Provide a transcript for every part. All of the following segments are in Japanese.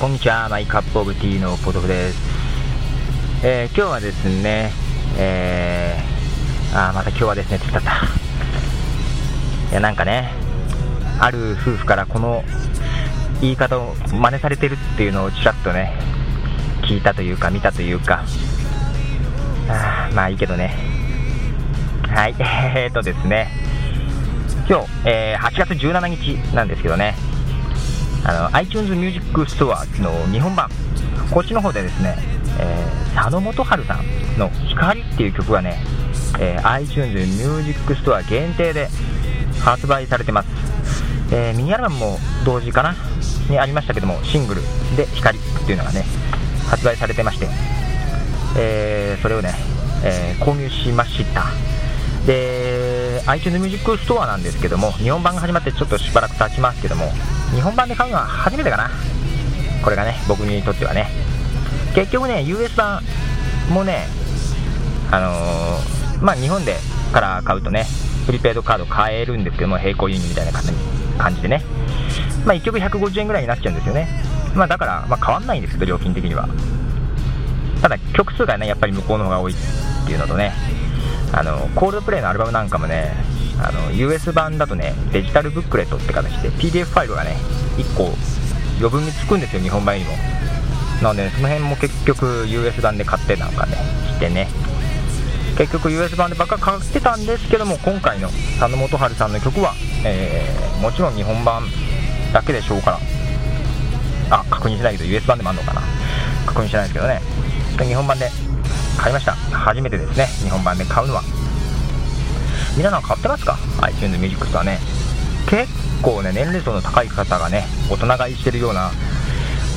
こんにちは、マイカップオブティーのポトフです。えー、今日はですね、えー、あまた今日はですね、つったった。いや、なんかね、ある夫婦からこの言い方を真似されてるっていうのをちらっとね、聞いたというか、見たというか、あまあいいけどね。はい、えー、っとですね、今日、えー、8月17日なんですけどね、あの iTunes Music Store の日本版、こっちの方でですね、えー、佐野元春さんの光っていう曲がね、えー、iTunes Music Store 限定で発売されてます。えー、ミニアルバムも同時かなにありましたけども、シングルで光っていうのがね、発売されてまして、えー、それをね、え購入しました。で、iTunes Music Store なんですけども、日本版が始まってちょっとしばらく経ちますけども、日本版で買うのは初めてかな。これがね僕にとってはね。結局ね US 版もねあのー、まあ日本でから買うとねプリペイドカード買えるんですけども並行輸入みたいな感じでね。まあ1曲150円ぐらいになっちゃうんですよね。まあだからまあ変わんないんですけど料金的には。ただ曲数がねやっぱり向こうの方が多いっていうのとねあのコールドプレイのアルバムなんかもねあの US 版だとねデジタルブックレットって形で PDF ファイルがね1個余分につくんですよ日本版にも。なので、その辺も結局 US 版で買ってなんかねしてね。結局 US 版でばっか買ってたんですけども今回の佐野元春さんの曲は、えー、もちろん日本版だけでしょうから。あ確認しないけど US 版でもあるのかな。確認しないですけどね。日本版で買いました。初めてですね。日本版で買うのは。皆さん買ってますか？iTunes ミュージックストアね。結構ね年齢層の高い方がね大人買いしてるような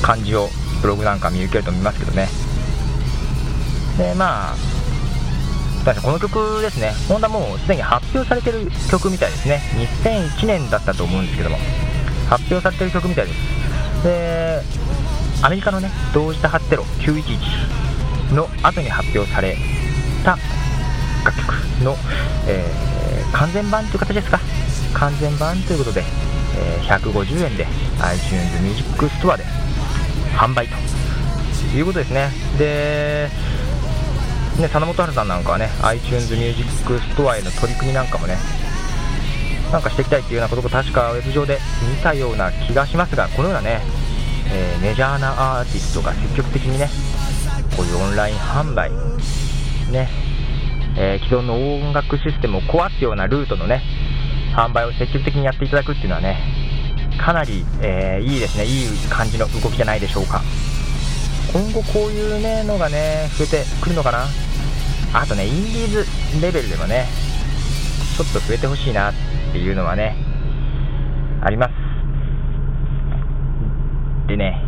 感じをブログなんか見受けると思いますけどね。でまあこの曲ですね、本当はもうすでに発表されてる曲みたいですね、2001年だったと思うんですけども、発表されてる曲みたいです。で、アメリカのね、同時多発テロ911の後に発表された楽曲の、えー、完全版という形ですか。完全版ということで、えー、150円で iTunes Music Store で販売ということですね。でね、佐野元春さんなんかはね iTunes Music Store への取り組みなんかもねなんかしていきたいっていうようなことを確かウェブ上で見たような気がしますがこのようなね、えー、メジャーなアーティストが積極的にねこういうオンライン販売ねえー、既存の音楽システムを壊すようなルートのね販売を積極的にやっていただくっていうのはねかなり、えー、いいですね。いい感じの動きじゃないでしょうか。今後こういうねのがね増えてくるのかな。あとねインディーズレベルでもねちょっと増えてほしいなっていうのはねあります。でね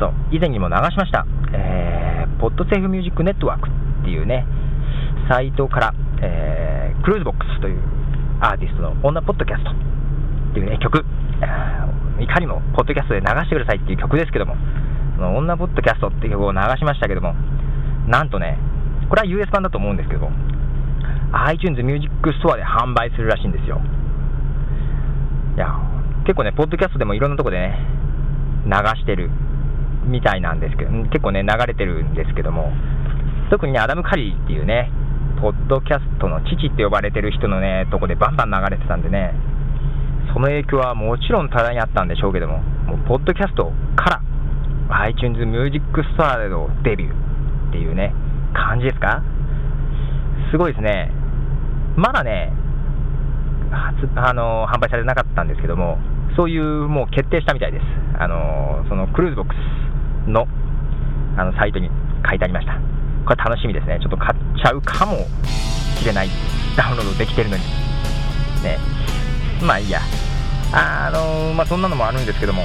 そう以前にも流しました、えー、ポッドセーフミュージックネットワークっていうねサイトから、えー、クルーズボックスというアーティストの女ポッドキャストっていうね、曲、いかにもポッドキャストで流してくださいっていう曲ですけども、その女ポッドキャストっていう曲を流しましたけども、なんとね、これは US 版だと思うんですけど、iTunes Music Store で販売するらしいんですよ。いや、結構ね、ポッドキャストでもいろんなとこでね、流してるみたいなんですけど、結構ね、流れてるんですけども、特にね、アダム・カリーっていうね、ポッドキャストの父って呼ばれてる人のね、とこでバンバン流れてたんでね、その影響はもちろん多大にあったんでしょうけども、もうポッドキャストから iTunes Music Store でのデビューっていうね、感じですか？すごいですね。まだね、あの販売されてなかったんですけども、そういうもう決定したみたいです。あのそのクルーズボックスのあのサイトに書いてありました。これ楽しみですね。ちょっと買っちゃうかもしれない。ダウンロードできてるのに。ね。まあいいや。あのー、まあそんなのもあるんですけども。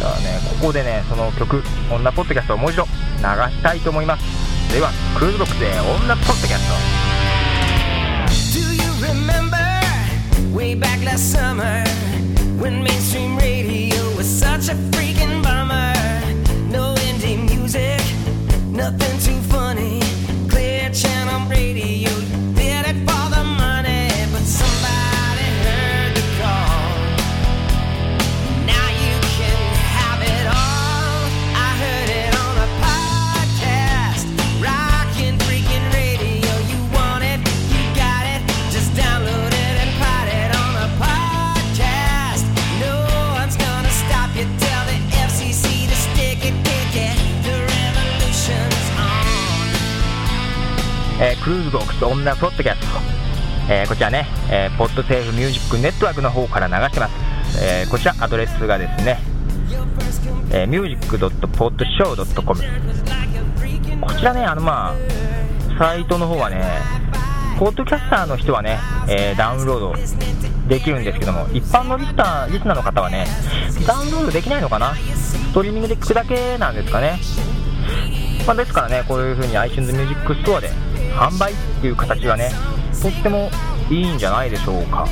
だからね、ここでね、その曲、女ポッドキャストをもう一度流したいと思います。では、クルーズボックスで女ポッドキャスト。Do you remember way back last summer when mainstream radio was such a freaking bummer? No indie music, nothing to ボックス女ポッドキャスト、えー、こちらね、えー、ポッドセーフミュージックネットワークの方から流してます、えー、こちらアドレスがですね、えー、music.podshow.com こちらねあのまあサイトの方はねポッドキャスターの人はね、えー、ダウンロードできるんですけども、一般のリスターリスナーの方はね、ダウンロードできないのかな、ストリーミングで聞くだけなんですかね。まあ、ですからね、こういう風に iTunes Music Store で販売っていう形はね、とってもいいんじゃないでしょうか。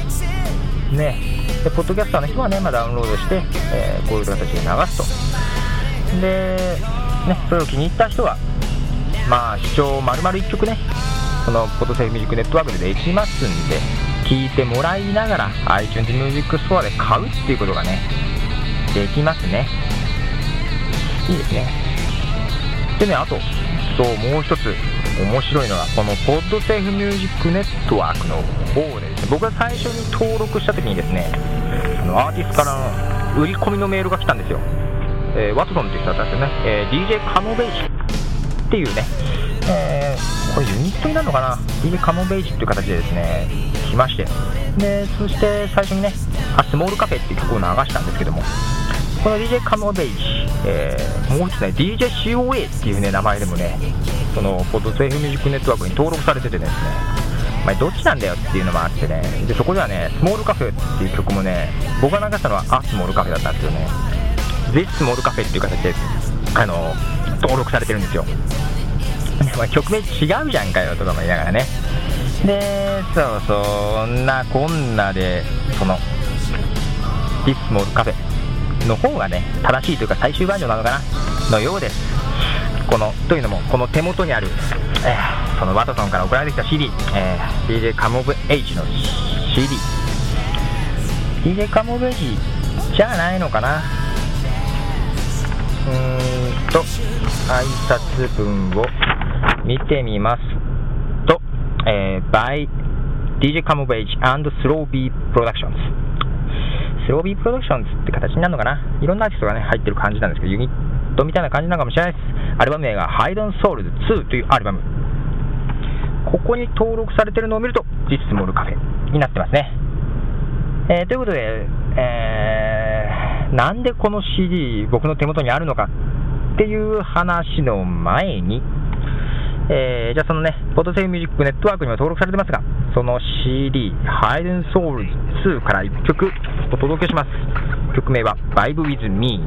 ね、でポッドキャスターの人はね、まあ、ダウンロードして、えー、こういう形で流すと。で、ね、それを気に入った人は、まあ、視聴丸々1曲ね、このポッドセーフミュージックネットワークでできますんで、聞いてもらいながら iTunes Music Store で買うっていうことがね、できますね。いいですね。でね、あと、そう、もう一つ面白いのが、このポッドセーフミュージックネットワークの方でですね、僕が最初に登録した時にですね、あのアーティストから売り込みのメールが来たんですよ。えー、ワトソンっていう人だったんですよね、えー、DJ カノベイシっていうね、えー、これユニットになるのかな？DJ カモベイジっていう形でですね来まして。でそして最初にねあスモールカフェっていう曲を流したんですけどもこの DJ カモベイジ、えー、もう一つね DJCOA っていうね名前でもねそのポッドセーフミュージックネットワークに登録されててですね。まあ、どっちなんだよっていうのもあってね。でそこではねスモールカフェっていう曲もね僕が流したのはアスモールカフェだったんですよね。This スモールカフェっていう形であの登録されてるんですよ。まあ、曲名違うじゃんかよとかも言いながらね。でそうそんなこんなでそのディスモールカフェの方がね正しいというか最終バージョンなのかな。のようです。このというのもこの手元にある、えー、そのワトソンから送られてきた CD、えー、DJ カモブ H の CD DJ カモブ H じゃないのかな？うーんと挨拶文を見てみますと、えー、by DJ c a m o v a g e and Slow B Productions スロービープロダクションズって形になるのかな？いろんなアーティストがね入ってる感じなんですけどユニットみたいな感じなのかもしれないですアルバム名が Hide on Souls 2というアルバムここに登録されてるのを見ると実スモールカフェになってますね、えー、ということで、えー、なんでこの CD 僕の手元にあるのかっていう話の前にえー、じゃあそのね、ポッドセーミュージックネットワークにも登録されてますが、その CD、Hidden Souls 2から1曲お届けします。曲名は Vibe With Me。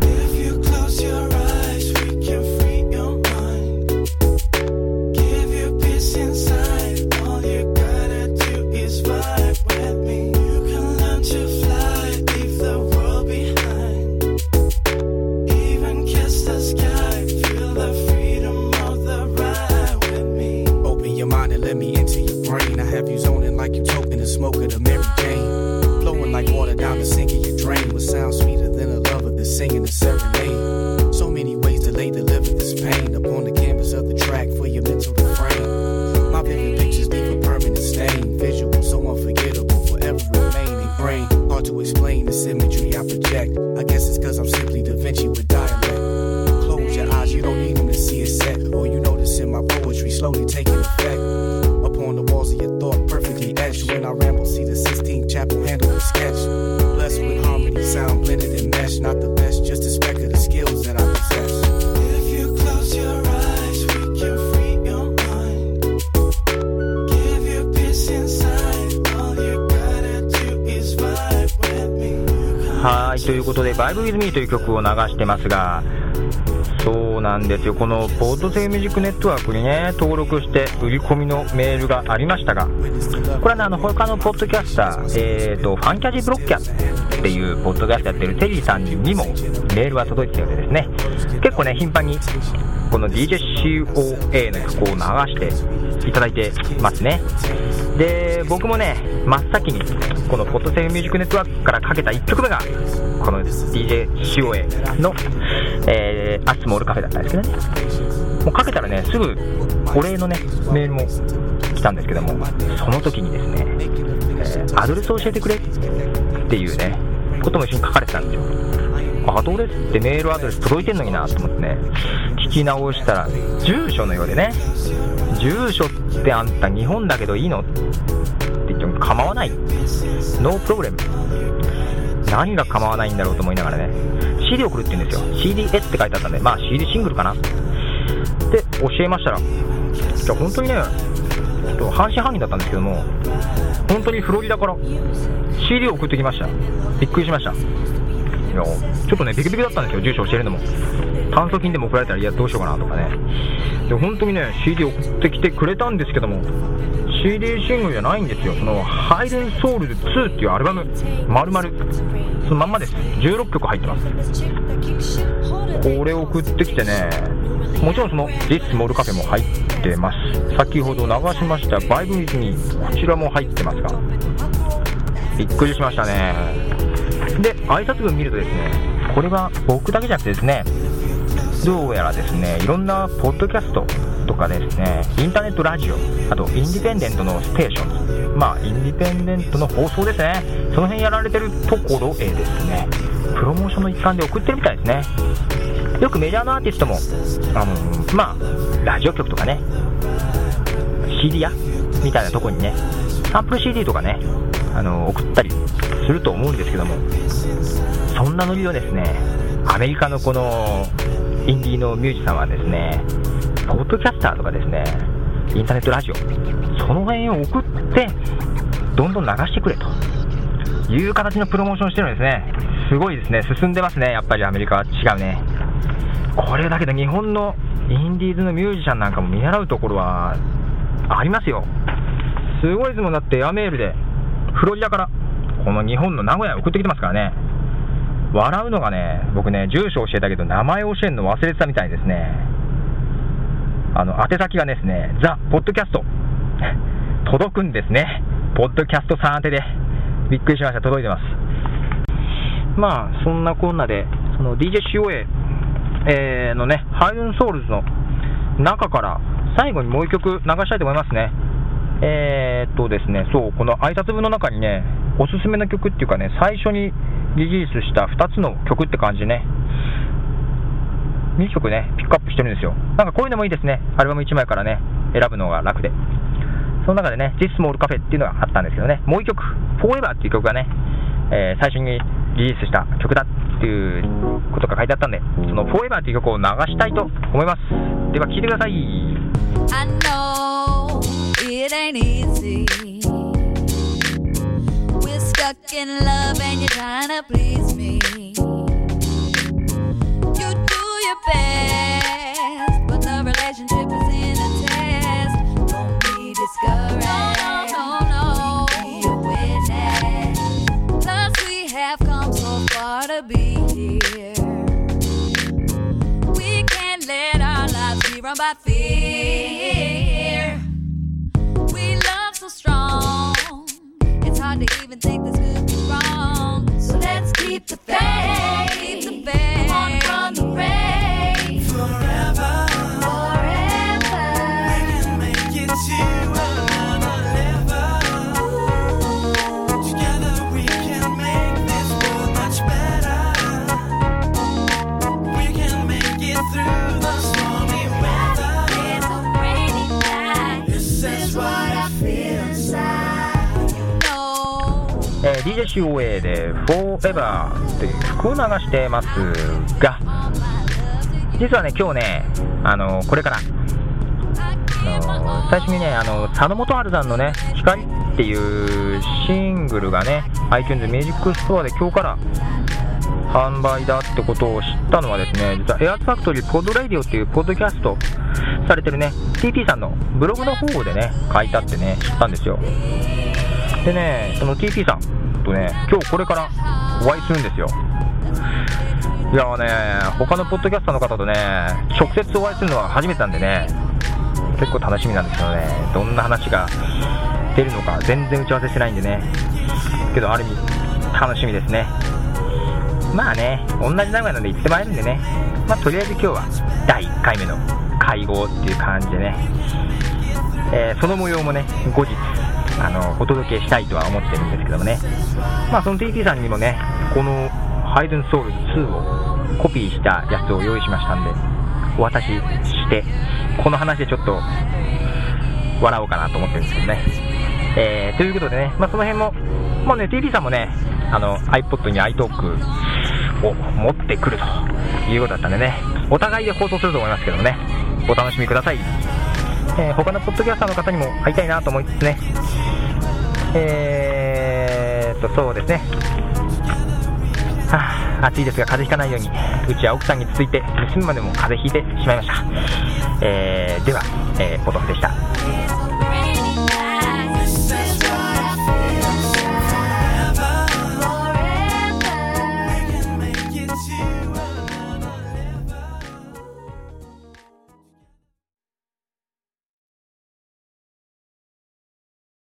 ということで、Vibe With Me という曲を流してますが、そうなんですよ、このポッドセイミュージックネットワークにね、登録して売り込みのメールがありましたが、これはね、あの他のポッドキャスター、えーと、ファンキャジブロッキャっていうポッドキャスターやってるテリーさんにもメールが届いてたようでですね、結構ね、頻繁にこの DJCOA の曲を流していただいてますね。で、僕もね、真っ先にこのポッドセイミュージックネットワークからかけた1曲目が、この DJ シオエの、えー、アスモールカフェだったんですけどね。もうかけたらね、すぐお礼のね、メールも来たんですけども、その時にですね、えー、アドレスを教えてくれっていうね、ことも一緒に書かれてたんですよ。アドレスってメールアドレス届いてんのになと思ってね、聞き直したら、住所のようでね、住所ってあんた日本だけどいいの構わない。ノープロブレム何が構わないんだろうと思いながらね。CD 送るって言うんですよ。CDS って書いてあったんで。まあ CD シングルかな。で教えましたら。じゃあ本当にねちょっと半信半疑だったんですけども本当にフロリダから CD を送ってきました。びっくりしました。いやちょっとねビクビクだったんですよ住所教えるのも。炭疽菌でも送られたらいやどうしようかなとかね。で本当にね CD 送ってきてくれたんですけども CD シングルじゃないんですよ。そのハイデンソウルズ2っていうアルバム丸々そのまんまです。16曲入ってます。これ送ってきてねもちろんその「This Small Cafe」も入ってます。先ほど流しました「バイブ・ウィズ・ミ」こちらも入ってますが。びっくりしましたね。で挨拶文見るとですねこれは僕だけじゃなくてですねどうやらですねいろんなポッドキャストとかですねインターネットラジオあとインディペンデントのステーションまあインディペンデントの放送ですね。その辺やられてるところへですねプロモーションの一環で送ってるみたいですね。よくメジャーのアーティストもあのまあラジオ局とかね CD 屋みたいなとこにねサンプル CD とかねあの送ったりすると思うんですけどもそんなノリをですねアメリカのこのインディーのミュージシャンはですねポッドキャスターとかですねインターネットラジオその辺を送ってどんどん流してくれと。いう形のプロモーションしてるんですね。すごいですね。進んでますね。やっぱりアメリカは違うね。これだけど日本のインディーズのミュージシャンなんかも見習うところはありますよ。すごいですもん。だってエアメールでフロリダからこの日本の名古屋に送ってきてますからね。笑うのがね僕ね住所教えたけど名前教えるの忘れてたみたいですね。あの宛先がですねザ・ポッドキャスト。届くんですね。ポッドキャストさん宛てで。びっくりしました。届いてます。まあそんなこんなでその DJCOA、えー、のねハイドンソウルズの中から最後にもう一曲流したいと思いますね。えー、っとですね、そう、この挨拶文の中にね、おすすめの曲っていうかね、最初にリリースした2つの曲って感じね、2曲ね、ピックアップしてるんですよ。なんかこういうのもいいですね、アルバム1枚からね、選ぶのが楽で。その中でね、This Small Cafe っていうのがあったんですけどね、もう1曲、Forever っていう曲がね、えー、最初にリリースした曲だっていうことが書いてあったんで、その Forever っていう曲を流したいと思います。では聴いてください。Stuck in love and you're trying to please me. You do your best, but the relationship is in a test. Don't be discouraged. No, no, no, Be a witness. Plus, we have come so far to be here. We can't let our lives be run by fear. We love so strong. It's hard to even think this could be wrong. So to thank. HOA で Forever という曲を流してますが、実はね、今日ね、あのこれから、最初にね、あの佐野元春さんのね、光っていうシングルがね、iTunes Music Store で今日から販売だってことを知ったのはですね、実はエアーズファクトリーポッドレイディオっていうポッドキャストされてるね、TP さんのブログの方でね、書いてあってね、知ったんですよ。でね、その TP さんとね、今日これからお会いするんですよ。いやーね、他のポッドキャスターの方とね、直接お会いするのは初めてなんでね、結構楽しみなんですけどね、どんな話が出るのか全然打ち合わせしてないんでね、けどある意味楽しみですね。まあね、同じ名古屋なんで行ってまいるんでね、まあとりあえず今日は第1回目の会合っていう感じでね、えーその模様もね、後日、あの、お届けしたいとは思ってるんですけどもね、まあその TT さんにもね、このハイドンソウル2をコピーしたやつを用意しましたんで、お渡しして、この話でちょっと、笑おうかなと思ってるんですけどね。えーということでね、まあ、その辺も、もうね、TP さんもね、あの iPod に iTalk を持ってくるということだったんでね、お互いで放送すると思いますけどもね、お楽しみください。えー他のポッドキャスターの方にも会いたいなと思いつつね、えーっと、そうですね。はあ、暑いですが風邪ひかないように、うちは奥さんに続いて娘までも風邪ひいてしまいました。えーでは、えーポトフでした。